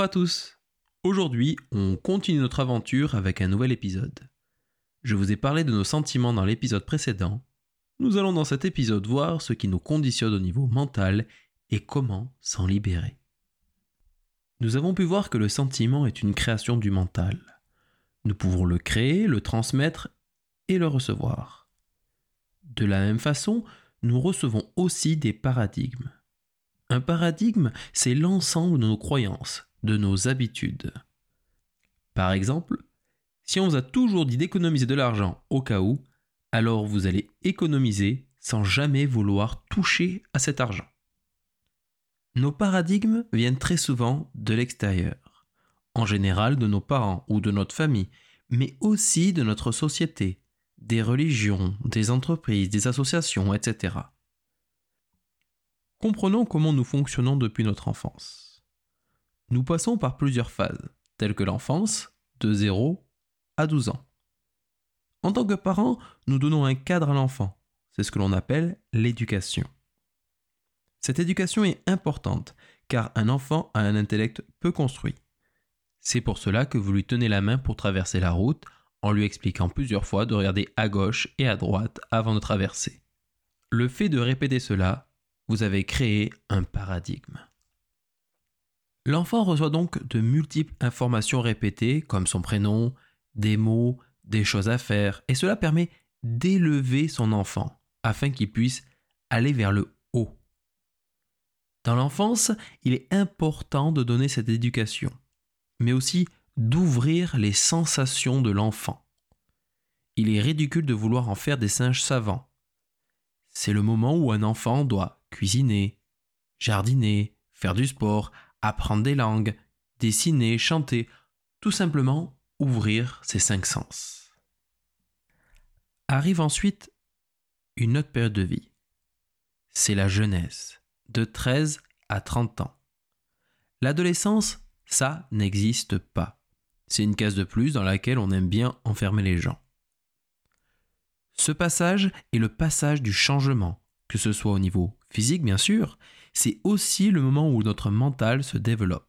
Bonjour à tous Aujourd'hui, on continue notre aventure avec un nouvel épisode. Je vous ai parlé de nos sentiments dans l'épisode précédent. Nous allons dans cet épisode voir ce qui nous conditionne au niveau mental et comment s'en libérer. Nous avons pu voir que le sentiment est une création du mental. Nous pouvons le créer, le transmettre et le recevoir. De la même façon, nous recevons aussi des paradigmes. Un paradigme, c'est l'ensemble de nos croyances, de nos habitudes. Par exemple, si on vous a toujours dit d'économiser de l'argent au cas où, alors vous allez économiser sans jamais vouloir toucher à cet argent. Nos paradigmes viennent très souvent de l'extérieur, en général de nos parents ou de notre famille, mais aussi de notre société, des religions, des entreprises, des associations, etc. Comprenons comment nous fonctionnons depuis notre enfance. Nous passons par plusieurs phases, telles que l'enfance, de 0 à 12 ans. En tant que parents, nous donnons un cadre à l'enfant. C'est ce que l'on appelle l'éducation. Cette éducation est importante, car un enfant a un intellect peu construit. C'est pour cela que vous lui tenez la main pour traverser la route, en lui expliquant plusieurs fois de regarder à gauche et à droite avant de traverser. Le fait de répéter cela vous avez créé un paradigme. L'enfant reçoit donc de multiples informations répétées, comme son prénom, des mots, des choses à faire, et cela permet d'élever son enfant, afin qu'il puisse aller vers le haut. Dans l'enfance, il est important de donner cette éducation, mais aussi d'ouvrir les sensations de l'enfant. Il est ridicule de vouloir en faire des singes savants. C'est le moment où un enfant doit cuisiner, jardiner, faire du sport, apprendre des langues, dessiner, chanter, tout simplement ouvrir ses cinq sens. Arrive ensuite une autre période de vie. C'est la jeunesse, de 13 à 30 ans. L'adolescence, ça n'existe pas. C'est une case de plus dans laquelle on aime bien enfermer les gens. Ce passage est le passage du changement, que ce soit au niveau physique bien sûr, c'est aussi le moment où notre mental se développe.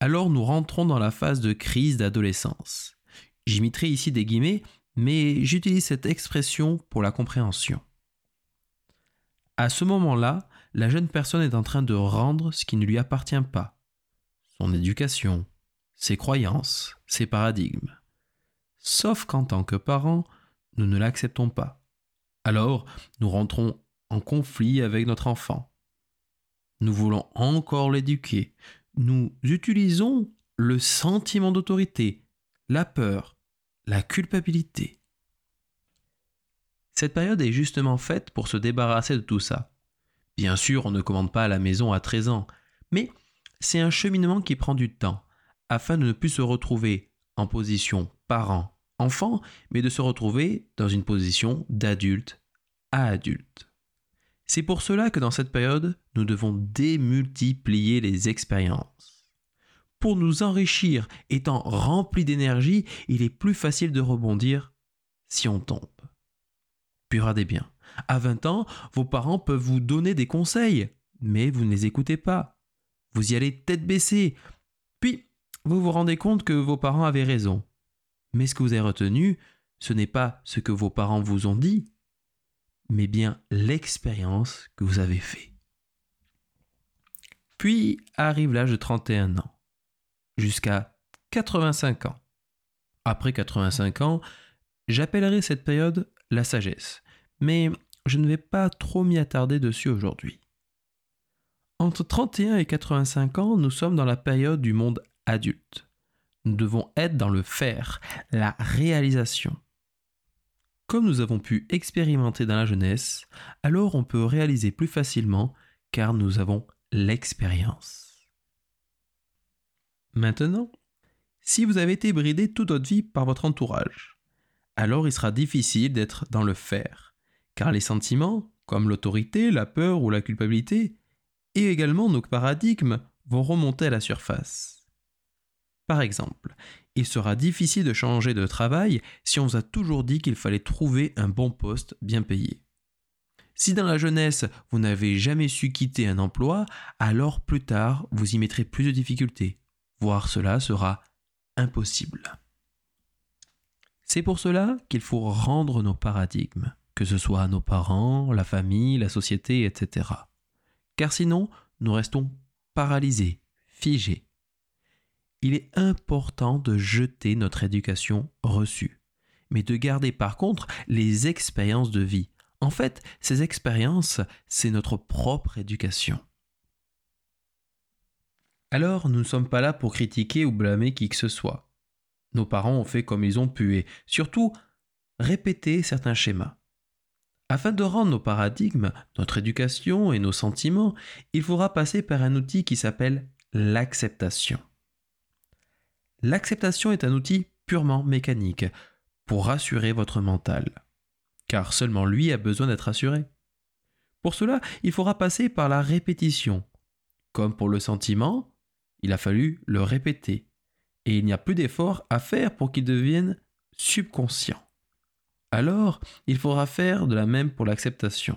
Alors nous rentrons dans la phase de crise d'adolescence. J'imiterai ici des guillemets, mais j'utilise cette expression pour la compréhension. À ce moment-là, la jeune personne est en train de rendre ce qui ne lui appartient pas. Son éducation, ses croyances, ses paradigmes. Sauf qu'en tant que parents, nous ne l'acceptons pas. Alors, nous rentrons en conflit avec notre enfant. Nous voulons encore l'éduquer. Nous utilisons le sentiment d'autorité, la peur, la culpabilité. Cette période est justement faite pour se débarrasser de tout ça. Bien sûr, on ne commande pas à la maison à 13 ans, mais c'est un cheminement qui prend du temps, afin de ne plus se retrouver en position parent-enfant, mais de se retrouver dans une position d'adulte à adulte. C'est pour cela que dans cette période, nous devons démultiplier les expériences. Pour nous enrichir, étant remplis d'énergie, il est plus facile de rebondir si on tombe. Puis des biens. À 20 ans, vos parents peuvent vous donner des conseils, mais vous ne les écoutez pas. Vous y allez tête baissée. Puis, vous vous rendez compte que vos parents avaient raison. Mais ce que vous avez retenu, ce n'est pas ce que vos parents vous ont dit, mais bien l'expérience que vous avez fait. Puis arrive l'âge de 31 ans, jusqu'à 85 ans. Après 85 ans, j'appellerai cette période la sagesse, mais je ne vais pas trop m'y attarder dessus aujourd'hui. Entre 31 et 85 ans, nous sommes dans la période du monde adulte. Nous devons être dans le faire, la réalisation. Comme nous avons pu expérimenter dans la jeunesse, alors on peut réaliser plus facilement car nous avons l'expérience. Maintenant, si vous avez été bridé toute votre vie par votre entourage, alors il sera difficile d'être dans le faire, car les sentiments, comme l'autorité, la peur ou la culpabilité, et également nos paradigmes vont remonter à la surface. Par exemple, il sera difficile de changer de travail si on vous a toujours dit qu'il fallait trouver un bon poste bien payé. Si dans la jeunesse, vous n'avez jamais su quitter un emploi, alors plus tard, vous y mettrez plus de difficultés. voir cela sera impossible. C'est pour cela qu'il faut rendre nos paradigmes, que ce soit nos parents, la famille, la société, etc. Car sinon, nous restons paralysés, figés. Il est important de jeter notre éducation reçue, mais de garder par contre les expériences de vie. En fait, ces expériences, c'est notre propre éducation. Alors, nous ne sommes pas là pour critiquer ou blâmer qui que ce soit. Nos parents ont fait comme ils ont pu et, surtout, répéter certains schémas. Afin de rendre nos paradigmes, notre éducation et nos sentiments, il faudra passer par un outil qui s'appelle l'acceptation. L'acceptation est un outil purement mécanique pour rassurer votre mental, car seulement lui a besoin d'être rassuré. Pour cela, il faudra passer par la répétition. Comme pour le sentiment, il a fallu le répéter, et il n'y a plus d'effort à faire pour qu'il devienne subconscient. Alors, il faudra faire de la même pour l'acceptation.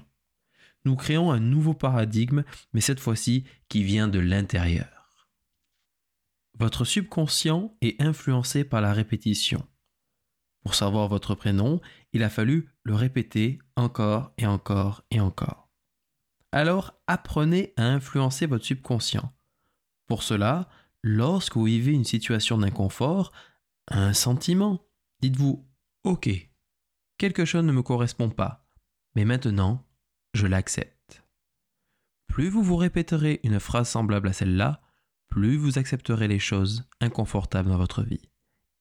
Nous créons un nouveau paradigme, mais cette fois-ci qui vient de l'intérieur. Votre subconscient est influencé par la répétition. Pour savoir votre prénom, il a fallu le répéter encore et encore et encore. Alors apprenez à influencer votre subconscient. Pour cela, lorsque vous vivez une situation d'inconfort, un sentiment, dites-vous OK, quelque chose ne me correspond pas, mais maintenant, je l'accepte. Plus vous vous répéterez une phrase semblable à celle-là, plus vous accepterez les choses inconfortables dans votre vie,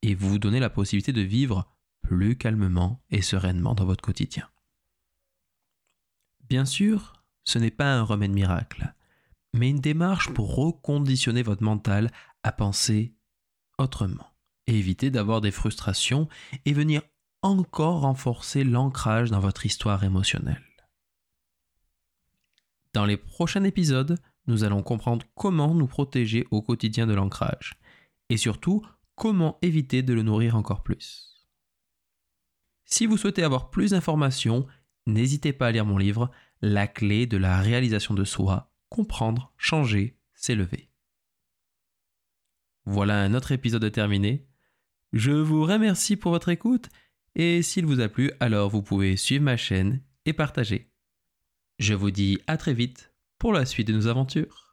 et vous vous donnez la possibilité de vivre plus calmement et sereinement dans votre quotidien. Bien sûr, ce n'est pas un remède miracle, mais une démarche pour reconditionner votre mental à penser autrement, et éviter d'avoir des frustrations et venir encore renforcer l'ancrage dans votre histoire émotionnelle. Dans les prochains épisodes, nous allons comprendre comment nous protéger au quotidien de l'ancrage, et surtout comment éviter de le nourrir encore plus. Si vous souhaitez avoir plus d'informations, n'hésitez pas à lire mon livre La clé de la réalisation de soi, comprendre, changer, s'élever. Voilà un autre épisode terminé. Je vous remercie pour votre écoute et s'il vous a plu, alors vous pouvez suivre ma chaîne et partager. Je vous dis à très vite pour la suite de nos aventures.